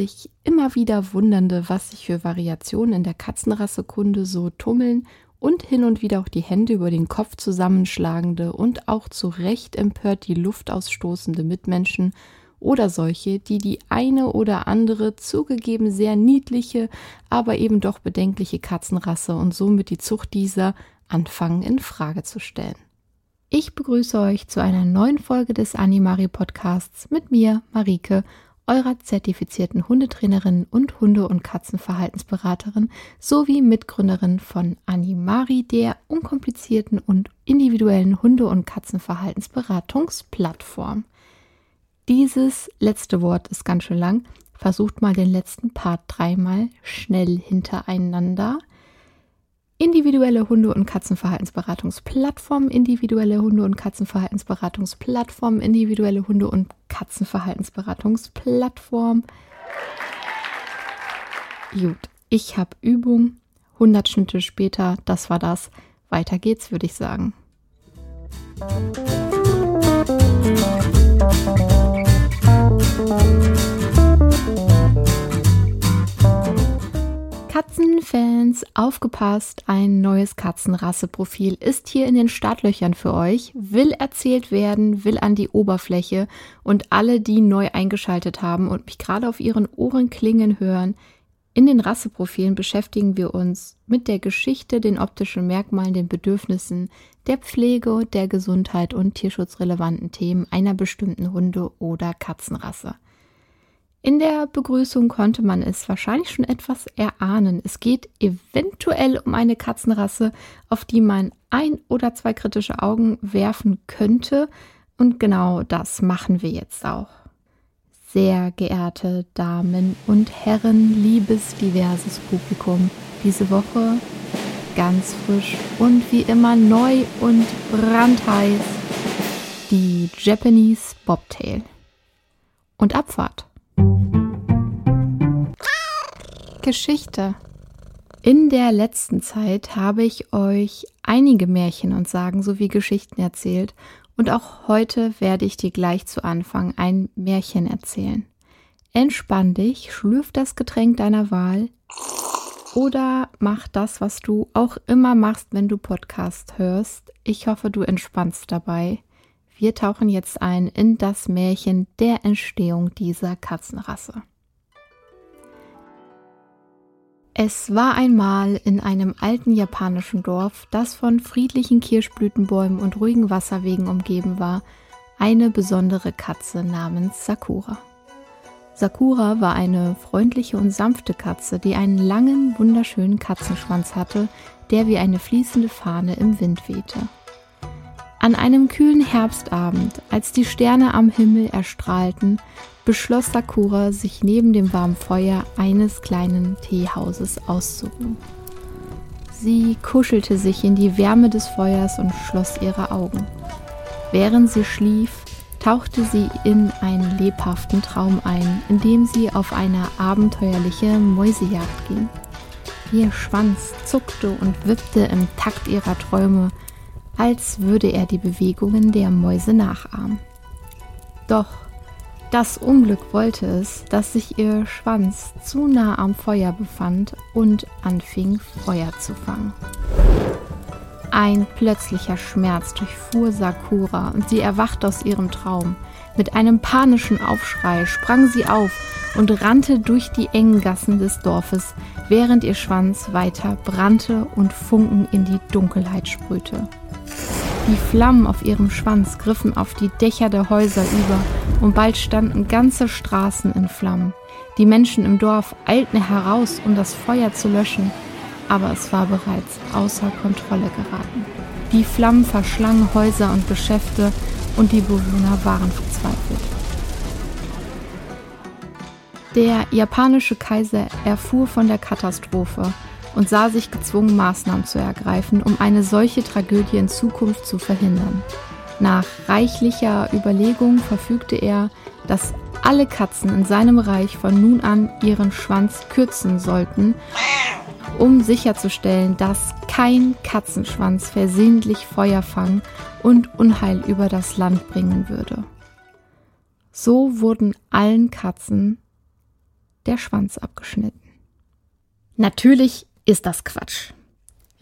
sich immer wieder Wundernde, was sich für Variationen in der Katzenrassekunde so tummeln und hin und wieder auch die Hände über den Kopf zusammenschlagende und auch zu Recht empört die Luft ausstoßende Mitmenschen oder solche, die die eine oder andere zugegeben sehr niedliche, aber eben doch bedenkliche Katzenrasse und somit die Zucht dieser anfangen in Frage zu stellen. Ich begrüße euch zu einer neuen Folge des Animari Podcasts mit mir, Marike, eurer zertifizierten Hundetrainerin und Hunde- und Katzenverhaltensberaterin sowie Mitgründerin von Animari, der unkomplizierten und individuellen Hunde- und Katzenverhaltensberatungsplattform. Dieses letzte Wort ist ganz schön lang. Versucht mal den letzten Part dreimal schnell hintereinander. Individuelle Hunde- und Katzenverhaltensberatungsplattform, individuelle Hunde- und Katzenverhaltensberatungsplattform, individuelle Hunde- und Katzenverhaltensberatungsplattform. Gut, ich habe Übung. 100 Schnitte später, das war das. Weiter geht's, würde ich sagen. Katzenfans, aufgepasst, ein neues Katzenrasseprofil ist hier in den Startlöchern für euch, will erzählt werden, will an die Oberfläche und alle, die neu eingeschaltet haben und mich gerade auf ihren Ohren klingen hören, in den Rasseprofilen beschäftigen wir uns mit der Geschichte, den optischen Merkmalen, den Bedürfnissen, der Pflege, der Gesundheit und tierschutzrelevanten Themen einer bestimmten Hunde- oder Katzenrasse. In der Begrüßung konnte man es wahrscheinlich schon etwas erahnen. Es geht eventuell um eine Katzenrasse, auf die man ein oder zwei kritische Augen werfen könnte. Und genau das machen wir jetzt auch. Sehr geehrte Damen und Herren, liebes diverses Publikum, diese Woche ganz frisch und wie immer neu und brandheiß die Japanese Bobtail. Und Abfahrt. Geschichte. In der letzten Zeit habe ich euch einige Märchen und Sagen sowie Geschichten erzählt und auch heute werde ich dir gleich zu Anfang ein Märchen erzählen. Entspann dich, schlürf das Getränk deiner Wahl oder mach das, was du auch immer machst, wenn du Podcast hörst. Ich hoffe, du entspannst dabei. Wir tauchen jetzt ein in das Märchen der Entstehung dieser Katzenrasse. Es war einmal in einem alten japanischen Dorf, das von friedlichen Kirschblütenbäumen und ruhigen Wasserwegen umgeben war, eine besondere Katze namens Sakura. Sakura war eine freundliche und sanfte Katze, die einen langen, wunderschönen Katzenschwanz hatte, der wie eine fließende Fahne im Wind wehte. An einem kühlen Herbstabend, als die Sterne am Himmel erstrahlten, beschloss Sakura, sich neben dem warmen Feuer eines kleinen Teehauses auszuruhen. Sie kuschelte sich in die Wärme des Feuers und schloss ihre Augen. Während sie schlief, tauchte sie in einen lebhaften Traum ein, in dem sie auf eine abenteuerliche Mäusejagd ging. Ihr Schwanz zuckte und wippte im Takt ihrer Träume, als würde er die Bewegungen der Mäuse nachahmen. Doch das Unglück wollte es, dass sich ihr Schwanz zu nah am Feuer befand und anfing Feuer zu fangen. Ein plötzlicher Schmerz durchfuhr Sakura und sie erwachte aus ihrem Traum. Mit einem panischen Aufschrei sprang sie auf und rannte durch die engen Gassen des Dorfes, während ihr Schwanz weiter brannte und Funken in die Dunkelheit sprühte. Die Flammen auf ihrem Schwanz griffen auf die Dächer der Häuser über und bald standen ganze Straßen in Flammen. Die Menschen im Dorf eilten heraus, um das Feuer zu löschen, aber es war bereits außer Kontrolle geraten. Die Flammen verschlangen Häuser und Geschäfte und die Bewohner waren verzweifelt. Der japanische Kaiser erfuhr von der Katastrophe und sah sich gezwungen, Maßnahmen zu ergreifen, um eine solche Tragödie in Zukunft zu verhindern. Nach reichlicher Überlegung verfügte er, dass alle Katzen in seinem Reich von nun an ihren Schwanz kürzen sollten, um sicherzustellen, dass kein Katzenschwanz versehentlich Feuer fangen und Unheil über das Land bringen würde. So wurden allen Katzen der Schwanz abgeschnitten. Natürlich ist das Quatsch.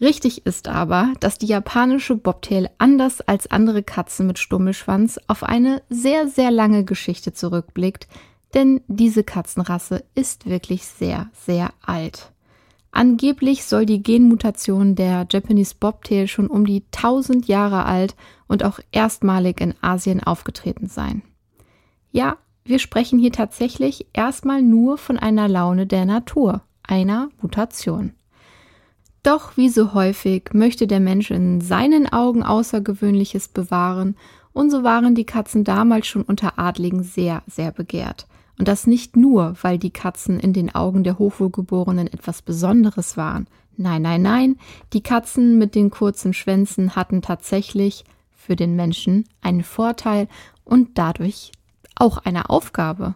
Richtig ist aber, dass die japanische Bobtail anders als andere Katzen mit Stummelschwanz auf eine sehr, sehr lange Geschichte zurückblickt, denn diese Katzenrasse ist wirklich sehr, sehr alt. Angeblich soll die Genmutation der Japanese Bobtail schon um die 1000 Jahre alt und auch erstmalig in Asien aufgetreten sein. Ja, wir sprechen hier tatsächlich erstmal nur von einer Laune der Natur, einer Mutation. Doch wie so häufig möchte der Mensch in seinen Augen Außergewöhnliches bewahren, und so waren die Katzen damals schon unter Adligen sehr, sehr begehrt. Und das nicht nur, weil die Katzen in den Augen der Hochwohlgeborenen etwas Besonderes waren. Nein, nein, nein, die Katzen mit den kurzen Schwänzen hatten tatsächlich für den Menschen einen Vorteil und dadurch auch eine Aufgabe.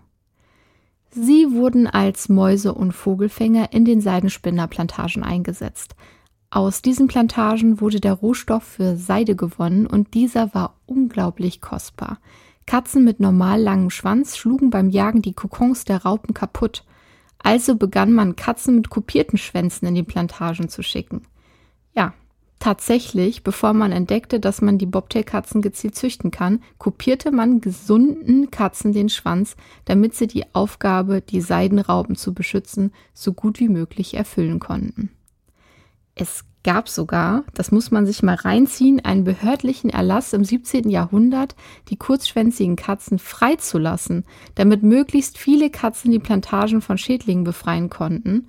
Sie wurden als Mäuse- und Vogelfänger in den Seidenspinnerplantagen eingesetzt. Aus diesen Plantagen wurde der Rohstoff für Seide gewonnen und dieser war unglaublich kostbar. Katzen mit normal langem Schwanz schlugen beim Jagen die Kokons der Raupen kaputt. Also begann man Katzen mit kopierten Schwänzen in die Plantagen zu schicken. Ja, Tatsächlich, bevor man entdeckte, dass man die Bobtail-Katzen gezielt züchten kann, kopierte man gesunden Katzen den Schwanz, damit sie die Aufgabe, die Seidenrauben zu beschützen, so gut wie möglich erfüllen konnten. Es gab sogar, das muss man sich mal reinziehen, einen behördlichen Erlass im 17. Jahrhundert, die kurzschwänzigen Katzen freizulassen, damit möglichst viele Katzen die Plantagen von Schädlingen befreien konnten,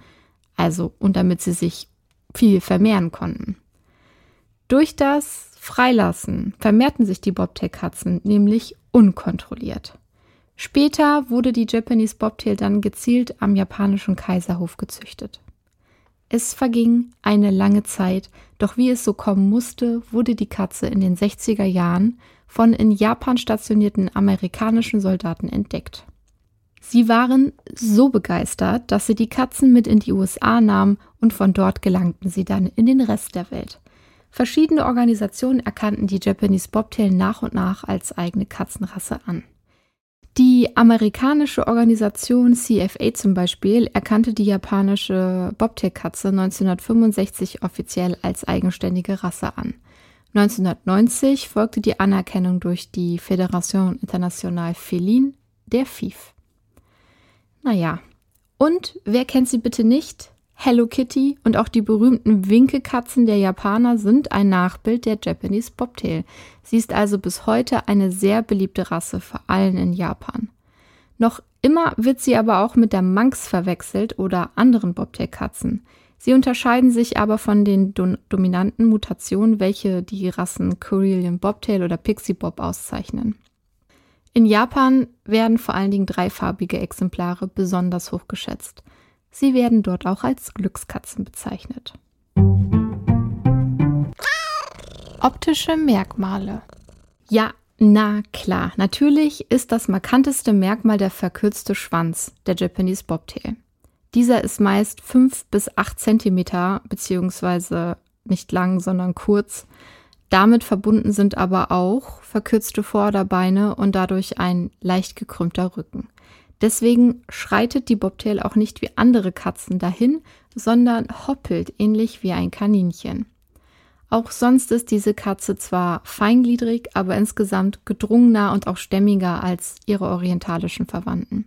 also und damit sie sich viel vermehren konnten. Durch das Freilassen vermehrten sich die Bobtail-Katzen nämlich unkontrolliert. Später wurde die Japanese Bobtail dann gezielt am japanischen Kaiserhof gezüchtet. Es verging eine lange Zeit, doch wie es so kommen musste, wurde die Katze in den 60er Jahren von in Japan stationierten amerikanischen Soldaten entdeckt. Sie waren so begeistert, dass sie die Katzen mit in die USA nahmen und von dort gelangten sie dann in den Rest der Welt. Verschiedene Organisationen erkannten die Japanese Bobtail nach und nach als eigene Katzenrasse an. Die amerikanische Organisation CFA zum Beispiel erkannte die japanische Bobtail-Katze 1965 offiziell als eigenständige Rasse an. 1990 folgte die Anerkennung durch die Fédération Internationale Feline, der FIF. Naja, und wer kennt sie bitte nicht? Hello Kitty und auch die berühmten Winkekatzen der Japaner sind ein Nachbild der Japanese Bobtail. Sie ist also bis heute eine sehr beliebte Rasse, vor allem in Japan. Noch immer wird sie aber auch mit der Manx verwechselt oder anderen Bobtail-Katzen. Sie unterscheiden sich aber von den do dominanten Mutationen, welche die Rassen Karelian Bobtail oder Pixie Bob auszeichnen. In Japan werden vor allen Dingen dreifarbige Exemplare besonders hoch geschätzt. Sie werden dort auch als Glückskatzen bezeichnet. Optische Merkmale. Ja, na klar, natürlich ist das markanteste Merkmal der verkürzte Schwanz, der Japanese Bobtail. Dieser ist meist 5 bis 8 cm, beziehungsweise nicht lang, sondern kurz. Damit verbunden sind aber auch verkürzte Vorderbeine und dadurch ein leicht gekrümmter Rücken. Deswegen schreitet die Bobtail auch nicht wie andere Katzen dahin, sondern hoppelt ähnlich wie ein Kaninchen. Auch sonst ist diese Katze zwar feingliedrig, aber insgesamt gedrungener und auch stämmiger als ihre orientalischen Verwandten.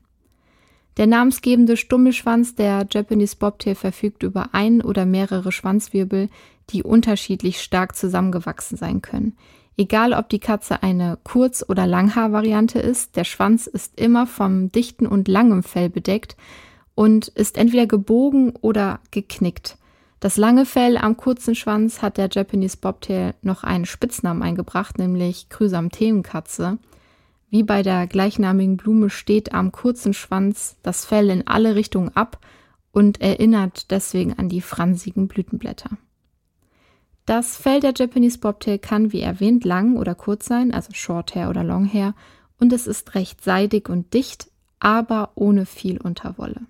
Der namensgebende Stummelschwanz der Japanese Bobtail verfügt über ein oder mehrere Schwanzwirbel, die unterschiedlich stark zusammengewachsen sein können. Egal, ob die Katze eine Kurz- oder Langhaar-Variante ist, der Schwanz ist immer vom dichten und langem Fell bedeckt und ist entweder gebogen oder geknickt. Das lange Fell am kurzen Schwanz hat der Japanese Bobtail noch einen Spitznamen eingebracht, nämlich Chrysanthemenkatze. Wie bei der gleichnamigen Blume steht am kurzen Schwanz das Fell in alle Richtungen ab und erinnert deswegen an die fransigen Blütenblätter. Das Fell der Japanese Bobtail kann, wie erwähnt, lang oder kurz sein, also Short Hair oder Long Hair, und es ist recht seidig und dicht, aber ohne viel Unterwolle.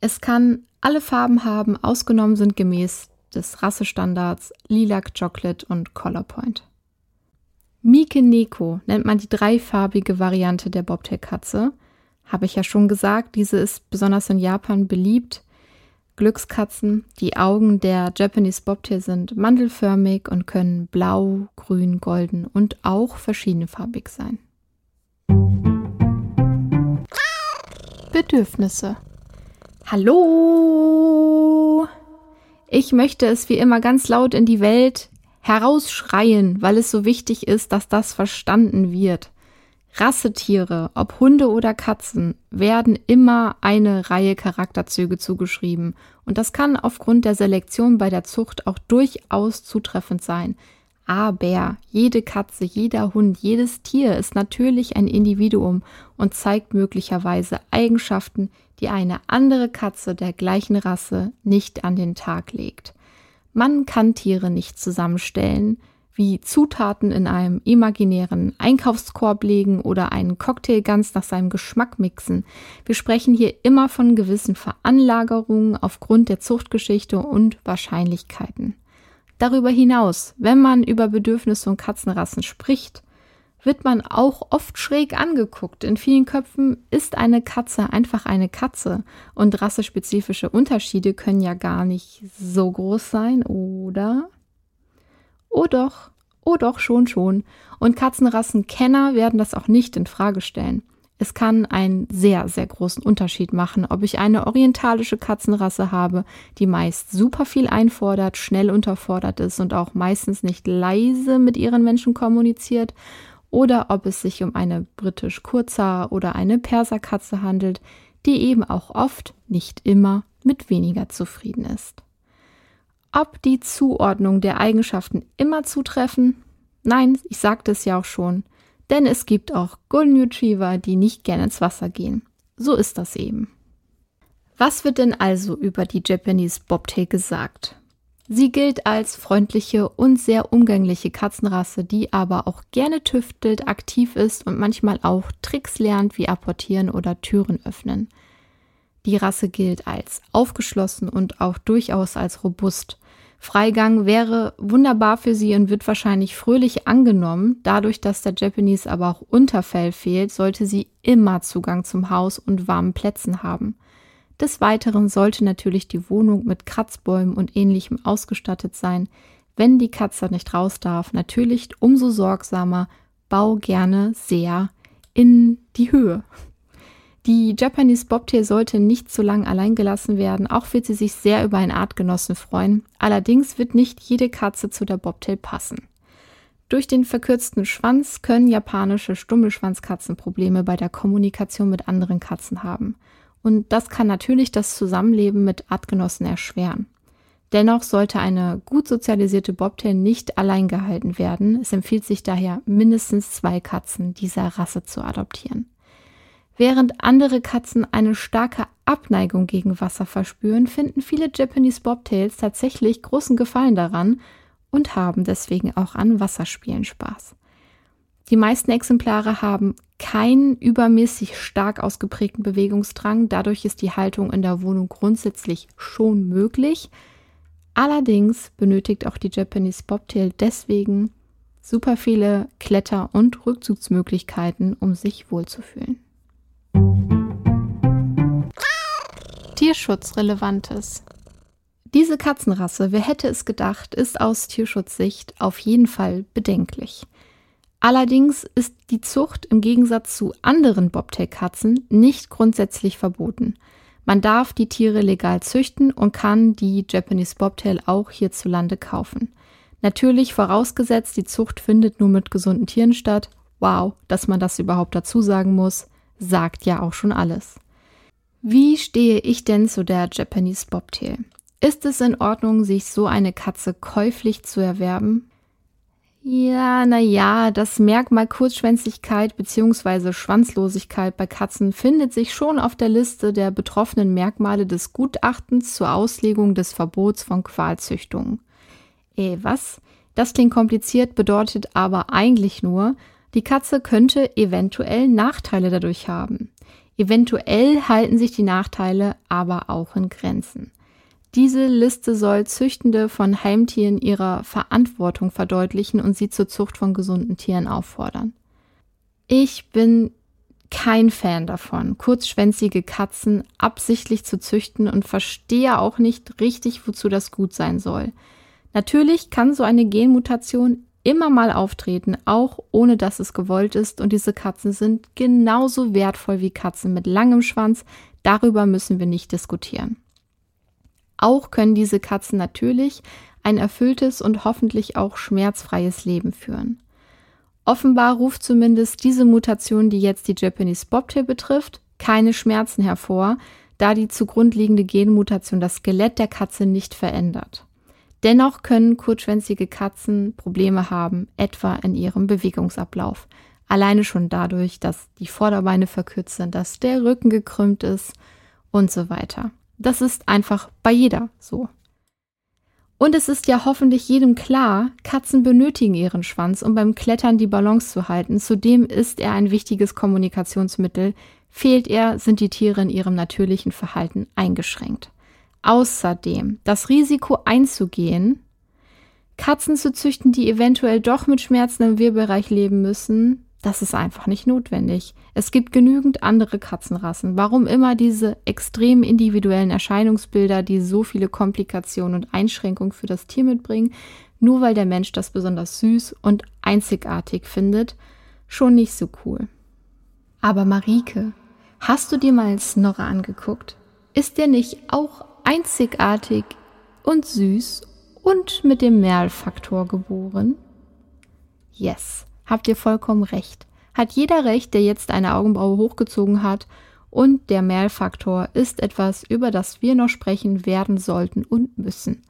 Es kann alle Farben haben, ausgenommen sind gemäß des Rassestandards Lilac, Chocolate und Color Point. Mike Neko nennt man die dreifarbige Variante der Bobtail-Katze. Habe ich ja schon gesagt, diese ist besonders in Japan beliebt. Glückskatzen, die Augen der Japanese Bobtail sind mandelförmig und können blau, grün, golden und auch verschiedenfarbig sein. Bedürfnisse. Hallo! Ich möchte es wie immer ganz laut in die Welt herausschreien, weil es so wichtig ist, dass das verstanden wird. Rassetiere, ob Hunde oder Katzen, werden immer eine Reihe Charakterzüge zugeschrieben. Und das kann aufgrund der Selektion bei der Zucht auch durchaus zutreffend sein. Aber jede Katze, jeder Hund, jedes Tier ist natürlich ein Individuum und zeigt möglicherweise Eigenschaften, die eine andere Katze der gleichen Rasse nicht an den Tag legt. Man kann Tiere nicht zusammenstellen, wie Zutaten in einem imaginären Einkaufskorb legen oder einen Cocktail ganz nach seinem Geschmack mixen. Wir sprechen hier immer von gewissen Veranlagerungen aufgrund der Zuchtgeschichte und Wahrscheinlichkeiten. Darüber hinaus, wenn man über Bedürfnisse und Katzenrassen spricht, wird man auch oft schräg angeguckt. In vielen Köpfen ist eine Katze einfach eine Katze und rassespezifische Unterschiede können ja gar nicht so groß sein, oder? Oh doch, oh doch, schon, schon. Und Katzenrassenkenner werden das auch nicht in Frage stellen. Es kann einen sehr, sehr großen Unterschied machen, ob ich eine orientalische Katzenrasse habe, die meist super viel einfordert, schnell unterfordert ist und auch meistens nicht leise mit ihren Menschen kommuniziert, oder ob es sich um eine britisch Kurzer oder eine Perserkatze handelt, die eben auch oft, nicht immer, mit weniger zufrieden ist. Ob die Zuordnung der Eigenschaften immer zutreffen? Nein, ich sagte es ja auch schon. Denn es gibt auch Golden Retriever, die nicht gerne ins Wasser gehen. So ist das eben. Was wird denn also über die Japanese Bobtail gesagt? Sie gilt als freundliche und sehr umgängliche Katzenrasse, die aber auch gerne tüftelt, aktiv ist und manchmal auch Tricks lernt, wie apportieren oder Türen öffnen. Die Rasse gilt als aufgeschlossen und auch durchaus als robust. Freigang wäre wunderbar für sie und wird wahrscheinlich fröhlich angenommen. Dadurch, dass der Japanese aber auch Unterfell fehlt, sollte sie immer Zugang zum Haus und warmen Plätzen haben. Des Weiteren sollte natürlich die Wohnung mit Kratzbäumen und ähnlichem ausgestattet sein. Wenn die Katze nicht raus darf, natürlich umso sorgsamer, bau gerne sehr in die Höhe. Die Japanese Bobtail sollte nicht zu lang allein gelassen werden, auch wird sie sich sehr über einen Artgenossen freuen. Allerdings wird nicht jede Katze zu der Bobtail passen. Durch den verkürzten Schwanz können japanische Stummelschwanzkatzen Probleme bei der Kommunikation mit anderen Katzen haben. Und das kann natürlich das Zusammenleben mit Artgenossen erschweren. Dennoch sollte eine gut sozialisierte Bobtail nicht allein gehalten werden. Es empfiehlt sich daher, mindestens zwei Katzen dieser Rasse zu adoptieren. Während andere Katzen eine starke Abneigung gegen Wasser verspüren, finden viele Japanese Bobtails tatsächlich großen Gefallen daran und haben deswegen auch an Wasserspielen Spaß. Die meisten Exemplare haben keinen übermäßig stark ausgeprägten Bewegungsdrang, dadurch ist die Haltung in der Wohnung grundsätzlich schon möglich. Allerdings benötigt auch die Japanese Bobtail deswegen super viele Kletter- und Rückzugsmöglichkeiten, um sich wohlzufühlen. Tierschutzrelevantes. Diese Katzenrasse, wer hätte es gedacht, ist aus Tierschutzsicht auf jeden Fall bedenklich. Allerdings ist die Zucht im Gegensatz zu anderen Bobtail-Katzen nicht grundsätzlich verboten. Man darf die Tiere legal züchten und kann die Japanese Bobtail auch hierzulande kaufen. Natürlich vorausgesetzt, die Zucht findet nur mit gesunden Tieren statt. Wow, dass man das überhaupt dazu sagen muss, sagt ja auch schon alles. Wie stehe ich denn zu der Japanese Bobtail? Ist es in Ordnung, sich so eine Katze käuflich zu erwerben? Ja, na ja, das Merkmal Kurzschwänzigkeit bzw. Schwanzlosigkeit bei Katzen findet sich schon auf der Liste der betroffenen Merkmale des Gutachtens zur Auslegung des Verbots von Qualzüchtungen. Eh, was? Das klingt kompliziert, bedeutet aber eigentlich nur, die Katze könnte eventuell Nachteile dadurch haben. Eventuell halten sich die Nachteile aber auch in Grenzen. Diese Liste soll Züchtende von Heimtieren ihrer Verantwortung verdeutlichen und sie zur Zucht von gesunden Tieren auffordern. Ich bin kein Fan davon, kurzschwänzige Katzen absichtlich zu züchten und verstehe auch nicht richtig, wozu das gut sein soll. Natürlich kann so eine Genmutation immer mal auftreten, auch ohne dass es gewollt ist, und diese Katzen sind genauso wertvoll wie Katzen mit langem Schwanz, darüber müssen wir nicht diskutieren. Auch können diese Katzen natürlich ein erfülltes und hoffentlich auch schmerzfreies Leben führen. Offenbar ruft zumindest diese Mutation, die jetzt die Japanese Bobtail betrifft, keine Schmerzen hervor, da die zugrunde liegende Genmutation das Skelett der Katze nicht verändert. Dennoch können kurzschwänzige Katzen Probleme haben, etwa in ihrem Bewegungsablauf. Alleine schon dadurch, dass die Vorderbeine verkürzt sind, dass der Rücken gekrümmt ist und so weiter. Das ist einfach bei jeder so. Und es ist ja hoffentlich jedem klar, Katzen benötigen ihren Schwanz, um beim Klettern die Balance zu halten. Zudem ist er ein wichtiges Kommunikationsmittel. Fehlt er, sind die Tiere in ihrem natürlichen Verhalten eingeschränkt. Außerdem das Risiko einzugehen, Katzen zu züchten, die eventuell doch mit Schmerzen im Wirbelbereich leben müssen, das ist einfach nicht notwendig. Es gibt genügend andere Katzenrassen. Warum immer diese extrem individuellen Erscheinungsbilder, die so viele Komplikationen und Einschränkungen für das Tier mitbringen, nur weil der Mensch das besonders süß und einzigartig findet, schon nicht so cool. Aber Marike, hast du dir mal Snorre angeguckt? Ist der nicht auch einzigartig und süß und mit dem Merlfaktor geboren? Yes. Habt ihr vollkommen recht. Hat jeder recht, der jetzt eine Augenbraue hochgezogen hat. Und der Mehrfaktor ist etwas, über das wir noch sprechen werden sollten und müssen.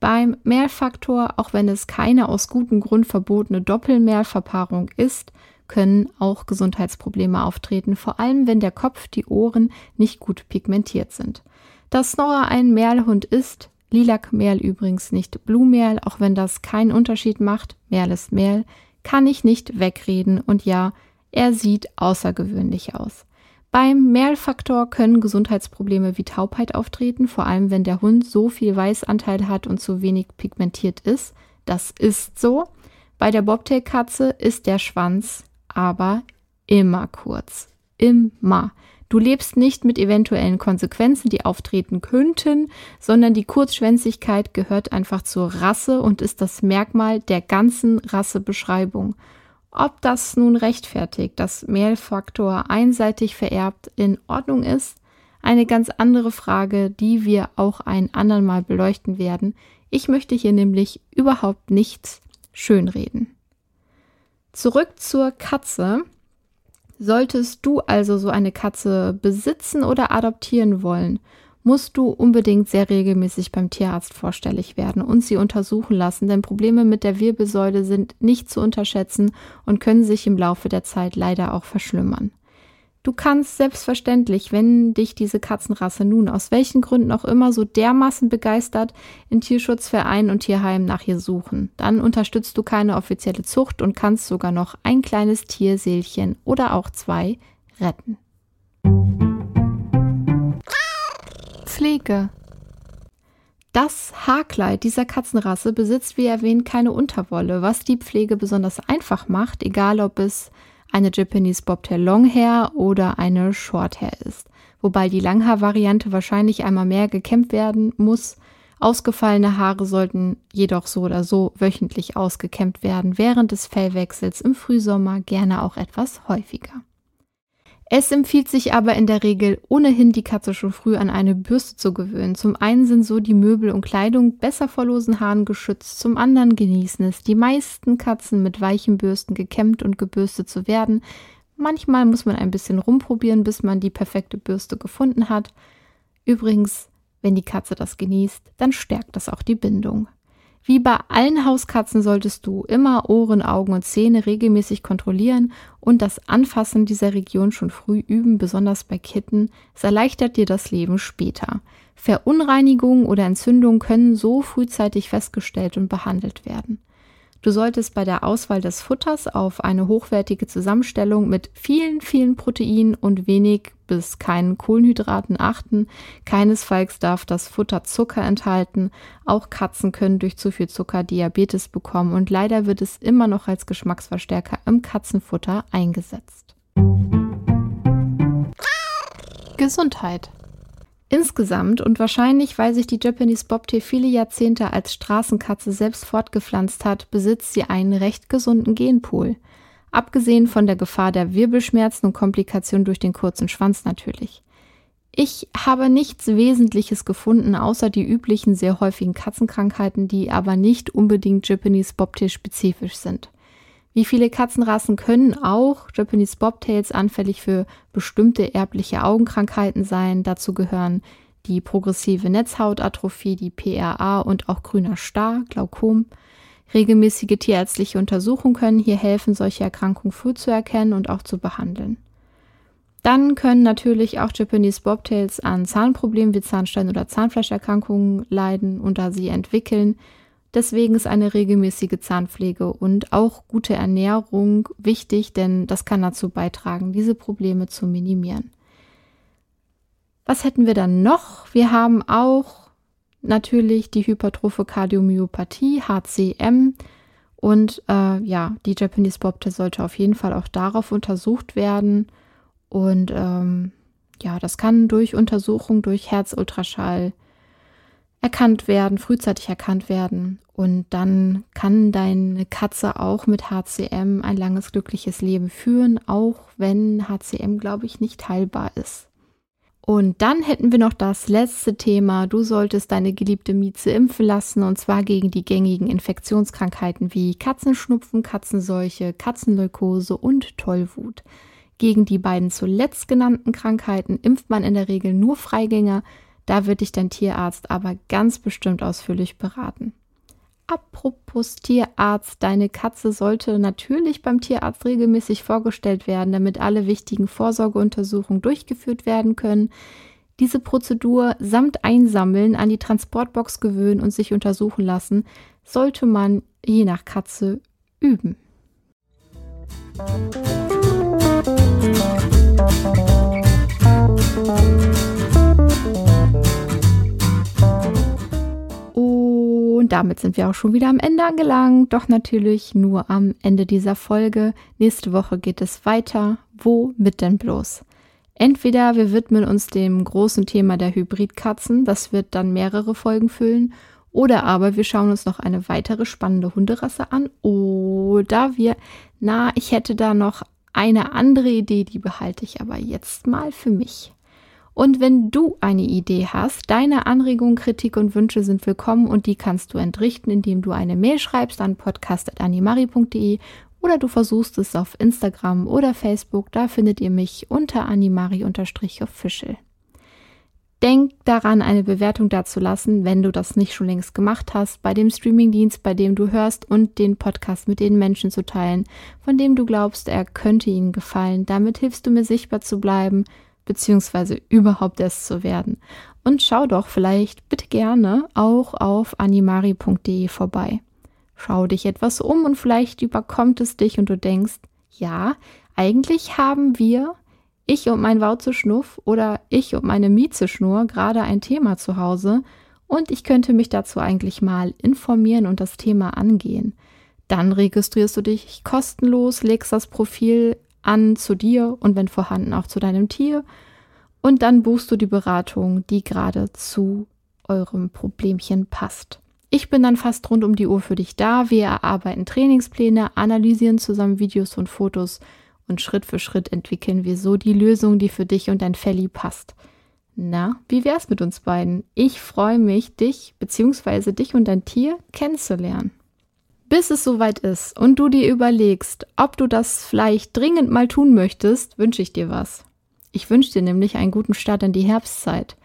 Beim Mehrfaktor, auch wenn es keine aus gutem Grund verbotene Doppelmehrverpaarung ist, können auch Gesundheitsprobleme auftreten, vor allem wenn der Kopf, die Ohren nicht gut pigmentiert sind. Dass Snorra ein Merlhund ist, Lilac-Merl übrigens nicht Blumerl, auch wenn das keinen Unterschied macht, Merl ist Merl, kann ich nicht wegreden und ja, er sieht außergewöhnlich aus. Beim Merlfaktor können Gesundheitsprobleme wie Taubheit auftreten, vor allem wenn der Hund so viel Weißanteil hat und zu wenig pigmentiert ist. Das ist so. Bei der Bobtail-Katze ist der Schwanz aber immer kurz. Immer. Du lebst nicht mit eventuellen Konsequenzen, die auftreten könnten, sondern die Kurzschwänzigkeit gehört einfach zur Rasse und ist das Merkmal der ganzen Rassebeschreibung. Ob das nun rechtfertigt, dass Mehlfaktor einseitig vererbt in Ordnung ist, eine ganz andere Frage, die wir auch ein andermal beleuchten werden. Ich möchte hier nämlich überhaupt nichts schönreden. Zurück zur Katze. Solltest du also so eine Katze besitzen oder adoptieren wollen, musst du unbedingt sehr regelmäßig beim Tierarzt vorstellig werden und sie untersuchen lassen, denn Probleme mit der Wirbelsäule sind nicht zu unterschätzen und können sich im Laufe der Zeit leider auch verschlimmern. Du kannst selbstverständlich, wenn dich diese Katzenrasse nun aus welchen Gründen auch immer so dermaßen begeistert, in Tierschutzvereinen und Tierheimen nach ihr suchen. Dann unterstützt du keine offizielle Zucht und kannst sogar noch ein kleines Tierseelchen oder auch zwei retten. Pflege. Das Haarkleid dieser Katzenrasse besitzt wie erwähnt keine Unterwolle, was die Pflege besonders einfach macht, egal ob es eine Japanese Bobtail Longhair oder eine Shorthair ist. Wobei die Langhaar-Variante wahrscheinlich einmal mehr gekämmt werden muss. Ausgefallene Haare sollten jedoch so oder so wöchentlich ausgekämmt werden, während des Fellwechsels im Frühsommer gerne auch etwas häufiger. Es empfiehlt sich aber in der Regel ohnehin die Katze schon früh an eine Bürste zu gewöhnen. Zum einen sind so die Möbel und Kleidung besser vor losen Haaren geschützt, zum anderen genießen es die meisten Katzen mit weichen Bürsten gekämmt und gebürstet zu werden. Manchmal muss man ein bisschen rumprobieren, bis man die perfekte Bürste gefunden hat. Übrigens, wenn die Katze das genießt, dann stärkt das auch die Bindung. Wie bei allen Hauskatzen solltest du immer Ohren, Augen und Zähne regelmäßig kontrollieren und das Anfassen dieser Region schon früh üben, besonders bei Kitten. Es erleichtert dir das Leben später. Verunreinigungen oder Entzündungen können so frühzeitig festgestellt und behandelt werden. Du solltest bei der Auswahl des Futters auf eine hochwertige Zusammenstellung mit vielen, vielen Proteinen und wenig bis keinen Kohlenhydraten achten. Keinesfalls darf das Futter Zucker enthalten. Auch Katzen können durch zu viel Zucker Diabetes bekommen und leider wird es immer noch als Geschmacksverstärker im Katzenfutter eingesetzt. Gesundheit. Insgesamt und wahrscheinlich, weil sich die Japanese Bobtail viele Jahrzehnte als Straßenkatze selbst fortgepflanzt hat, besitzt sie einen recht gesunden Genpool. Abgesehen von der Gefahr der Wirbelschmerzen und Komplikationen durch den kurzen Schwanz natürlich. Ich habe nichts Wesentliches gefunden, außer die üblichen sehr häufigen Katzenkrankheiten, die aber nicht unbedingt Japanese Bobtail spezifisch sind. Wie viele Katzenrassen können auch Japanese Bobtails anfällig für bestimmte erbliche Augenkrankheiten sein? Dazu gehören die progressive Netzhautatrophie, die PRA und auch grüner Star, Glaukom. Regelmäßige tierärztliche Untersuchungen können hier helfen, solche Erkrankungen früh zu erkennen und auch zu behandeln. Dann können natürlich auch Japanese Bobtails an Zahnproblemen wie Zahnstein- oder Zahnfleischerkrankungen leiden und da sie entwickeln, Deswegen ist eine regelmäßige Zahnpflege und auch gute Ernährung wichtig, denn das kann dazu beitragen, diese Probleme zu minimieren. Was hätten wir dann noch? Wir haben auch natürlich die hypertrophe Kardiomyopathie, HCM. Und äh, ja, die Japanese Bobtail sollte auf jeden Fall auch darauf untersucht werden. Und ähm, ja, das kann durch Untersuchung, durch Herzultraschall erkannt werden, frühzeitig erkannt werden. Und dann kann deine Katze auch mit HCM ein langes, glückliches Leben führen, auch wenn HCM, glaube ich, nicht heilbar ist. Und dann hätten wir noch das letzte Thema. Du solltest deine geliebte Mieze impfen lassen und zwar gegen die gängigen Infektionskrankheiten wie Katzenschnupfen, Katzenseuche, Katzenleukose und Tollwut. Gegen die beiden zuletzt genannten Krankheiten impft man in der Regel nur Freigänger, da wird dich dein Tierarzt aber ganz bestimmt ausführlich beraten. Apropos Tierarzt, deine Katze sollte natürlich beim Tierarzt regelmäßig vorgestellt werden, damit alle wichtigen Vorsorgeuntersuchungen durchgeführt werden können. Diese Prozedur samt Einsammeln an die Transportbox gewöhnen und sich untersuchen lassen, sollte man je nach Katze üben. Und damit sind wir auch schon wieder am Ende angelangt, doch natürlich nur am Ende dieser Folge. Nächste Woche geht es weiter. Wo mit denn bloß? Entweder wir widmen uns dem großen Thema der Hybridkatzen, das wird dann mehrere Folgen füllen, oder aber wir schauen uns noch eine weitere spannende Hunderasse an, oder wir, na, ich hätte da noch eine andere Idee, die behalte ich aber jetzt mal für mich. Und wenn du eine Idee hast, deine Anregungen, Kritik und Wünsche sind willkommen und die kannst du entrichten, indem du eine Mail schreibst an podcast.animari.de oder du versuchst es auf Instagram oder Facebook, da findet ihr mich unter animari-official. Denk daran, eine Bewertung dazulassen, wenn du das nicht schon längst gemacht hast, bei dem Streamingdienst, bei dem du hörst und den Podcast mit den Menschen zu teilen, von dem du glaubst, er könnte ihnen gefallen. Damit hilfst du mir sichtbar zu bleiben beziehungsweise überhaupt erst zu werden. Und schau doch vielleicht bitte gerne auch auf animari.de vorbei. Schau dich etwas um und vielleicht überkommt es dich und du denkst, ja, eigentlich haben wir, ich und mein Wauzeschnuff oder ich und meine Miezeschnur gerade ein Thema zu Hause und ich könnte mich dazu eigentlich mal informieren und das Thema angehen. Dann registrierst du dich kostenlos, legst das Profil an zu dir und wenn vorhanden auch zu deinem Tier. Und dann buchst du die Beratung, die gerade zu eurem Problemchen passt. Ich bin dann fast rund um die Uhr für dich da. Wir erarbeiten Trainingspläne, analysieren zusammen Videos und Fotos und Schritt für Schritt entwickeln wir so die Lösung, die für dich und dein Felly passt. Na, wie wär's mit uns beiden? Ich freue mich, dich bzw. dich und dein Tier kennenzulernen. Bis es soweit ist und du dir überlegst, ob du das vielleicht dringend mal tun möchtest, wünsche ich dir was. Ich wünsche dir nämlich einen guten Start in die Herbstzeit.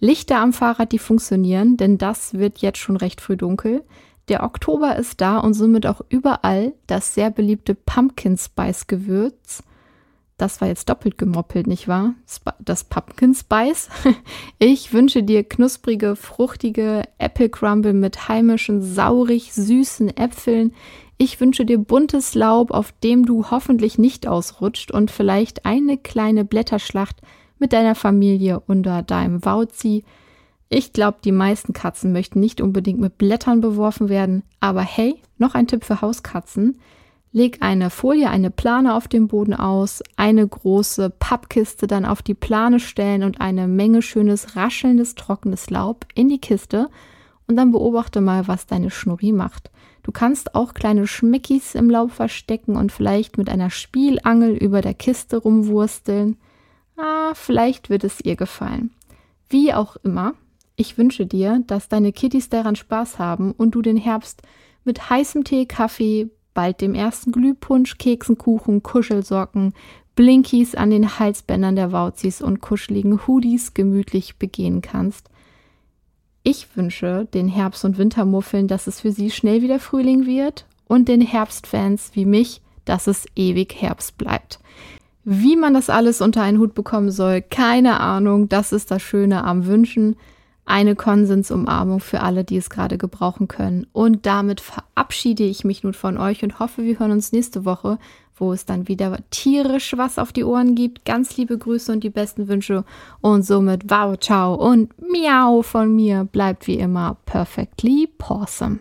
Lichter am Fahrrad, die funktionieren, denn das wird jetzt schon recht früh dunkel. Der Oktober ist da und somit auch überall das sehr beliebte Pumpkin Spice Gewürz das war jetzt doppelt gemoppelt, nicht wahr? Das Pumpkin Spice. Ich wünsche dir knusprige, fruchtige Apple Crumble mit heimischen, saurig süßen Äpfeln. Ich wünsche dir buntes Laub, auf dem du hoffentlich nicht ausrutscht und vielleicht eine kleine Blätterschlacht mit deiner Familie unter deinem Wauzi. Ich glaube, die meisten Katzen möchten nicht unbedingt mit Blättern beworfen werden, aber hey, noch ein Tipp für Hauskatzen. Leg eine Folie, eine Plane auf dem Boden aus, eine große Pappkiste dann auf die Plane stellen und eine Menge schönes, raschelndes, trockenes Laub in die Kiste und dann beobachte mal, was deine Schnurri macht. Du kannst auch kleine Schmeckis im Laub verstecken und vielleicht mit einer Spielangel über der Kiste rumwursteln. Ah, vielleicht wird es ihr gefallen. Wie auch immer, ich wünsche dir, dass deine Kittys daran Spaß haben und du den Herbst mit heißem Tee, Kaffee, bald dem ersten Glühpunsch, Keksen, Kuchen, Kuschelsocken, Blinkies an den Halsbändern der Wauzis und kuscheligen Hoodies gemütlich begehen kannst. Ich wünsche den Herbst- und Wintermuffeln, dass es für sie schnell wieder Frühling wird und den Herbstfans wie mich, dass es ewig Herbst bleibt. Wie man das alles unter einen Hut bekommen soll, keine Ahnung. Das ist das Schöne am Wünschen. Eine Konsensumarmung für alle, die es gerade gebrauchen können. Und damit verabschiede ich mich nun von euch und hoffe, wir hören uns nächste Woche wo es dann wieder tierisch was auf die Ohren gibt. Ganz liebe Grüße und die besten Wünsche. Und somit wow, ciao und miau von mir bleibt wie immer perfectly awesome.